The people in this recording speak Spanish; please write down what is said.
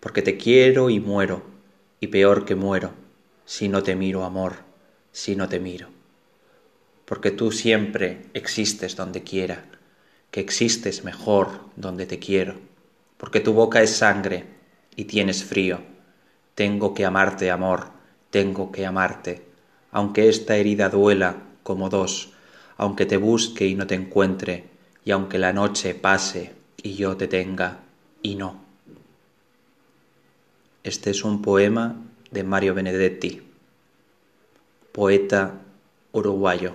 porque te quiero y muero, y peor que muero, si no te miro, amor, si no te miro. Porque tú siempre existes donde quiera, que existes mejor donde te quiero, porque tu boca es sangre y tienes frío. Tengo que amarte, amor, tengo que amarte, aunque esta herida duela como dos, aunque te busque y no te encuentre, y aunque la noche pase y yo te tenga y no. Este es un poema de Mario Benedetti, poeta uruguayo.